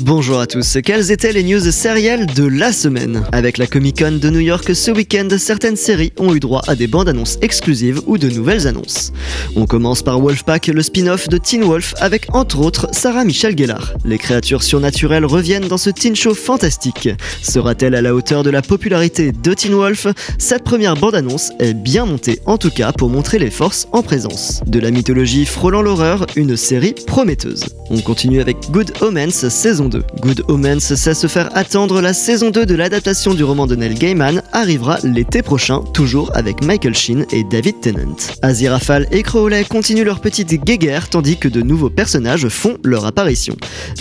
Bonjour à tous, quelles étaient les news sérielles de la semaine Avec la Comic Con de New York ce week-end, certaines séries ont eu droit à des bandes annonces exclusives ou de nouvelles annonces. On commence par Wolfpack, le spin-off de Teen Wolf, avec entre autres Sarah Michelle Gellar. Les créatures surnaturelles reviennent dans ce teen show fantastique. Sera-t-elle à la hauteur de la popularité de Teen Wolf Cette première bande-annonce est bien montée, en tout cas pour montrer les forces en présence. De la mythologie frôlant l'horreur, une série prometteuse. On continue avec Good Omens saison Good Omens sait se faire attendre, la saison 2 de l'adaptation du roman de Neil Gaiman arrivera l'été prochain, toujours avec Michael Sheen et David Tennant. Aziraphale et Crowley continuent leur petite guéguerre tandis que de nouveaux personnages font leur apparition.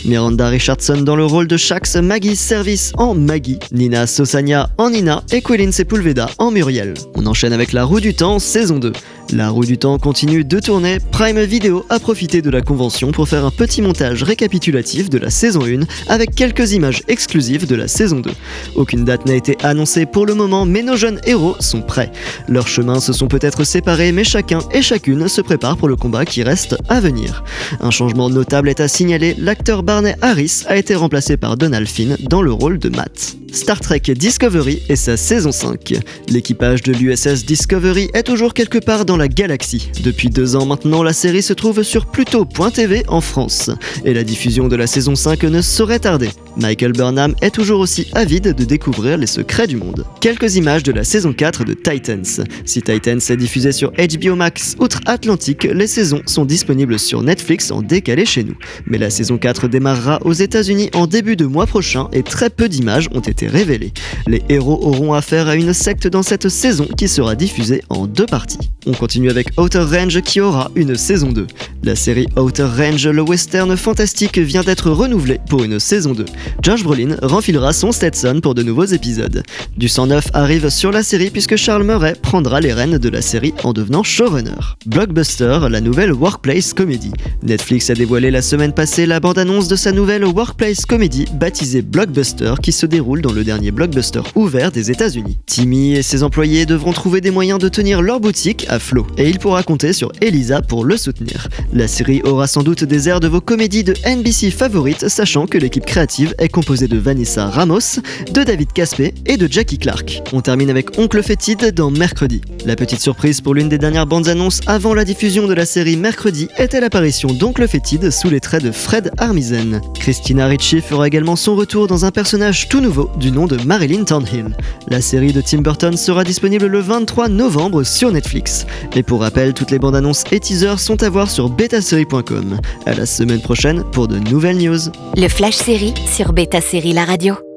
Miranda Richardson dans le rôle de Shax, Maggie Service en Maggie, Nina Sosania en Nina et Quilin Sepulveda en Muriel. On enchaîne avec La Roue du Temps saison 2. La roue du temps continue de tourner, Prime Video a profité de la convention pour faire un petit montage récapitulatif de la saison 1 avec quelques images exclusives de la saison 2. Aucune date n'a été annoncée pour le moment, mais nos jeunes héros sont prêts. Leurs chemins se sont peut-être séparés, mais chacun et chacune se prépare pour le combat qui reste à venir. Un changement notable est à signaler, l'acteur Barney Harris a été remplacé par Donald Finn dans le rôle de Matt. Star Trek Discovery et sa saison 5. L'équipage de l'USS Discovery est toujours quelque part dans la galaxie. Depuis deux ans maintenant, la série se trouve sur Pluto.tv en France. Et la diffusion de la saison 5 ne saurait tarder. Michael Burnham est toujours aussi avide de découvrir les secrets du monde. Quelques images de la saison 4 de Titans. Si Titans est diffusé sur HBO Max outre-Atlantique, les saisons sont disponibles sur Netflix en décalé chez nous. Mais la saison 4 démarrera aux États-Unis en début de mois prochain et très peu d'images ont été révélées. Les héros auront affaire à une secte dans cette saison qui sera diffusée en deux parties. On continue avec Outer Range qui aura une saison 2. La série Outer Range, le western fantastique, vient d'être renouvelée pour une saison 2. George Brolin renfilera son Stetson pour de nouveaux épisodes. Du 109 arrive sur la série puisque Charles Murray prendra les rênes de la série en devenant showrunner. Blockbuster, la nouvelle workplace comedy. Netflix a dévoilé la semaine passée la bande-annonce de sa nouvelle workplace comedy baptisée Blockbuster qui se déroule dans le dernier blockbuster ouvert des États-Unis. Timmy et ses employés devront trouver des moyens de tenir leur boutique à flot et il pourra compter sur Elisa pour le soutenir. La série aura sans doute des airs de vos comédies de NBC favorites, sachant que l'équipe créative est composée de Vanessa Ramos, de David Caspé et de Jackie Clark. On termine avec Oncle Fétide dans Mercredi. La petite surprise pour l'une des dernières bandes annonces avant la diffusion de la série Mercredi était l'apparition d'Oncle Fétide sous les traits de Fred Armisen. Christina Ricci fera également son retour dans un personnage tout nouveau du nom de Marilyn Thornhill. La série de Tim Burton sera disponible le 23 novembre sur Netflix. Et pour rappel, toutes les bandes annonces et teasers sont à voir sur betasérie.com. À la semaine prochaine pour de nouvelles news. Le Flash Série sur Beta Série La Radio.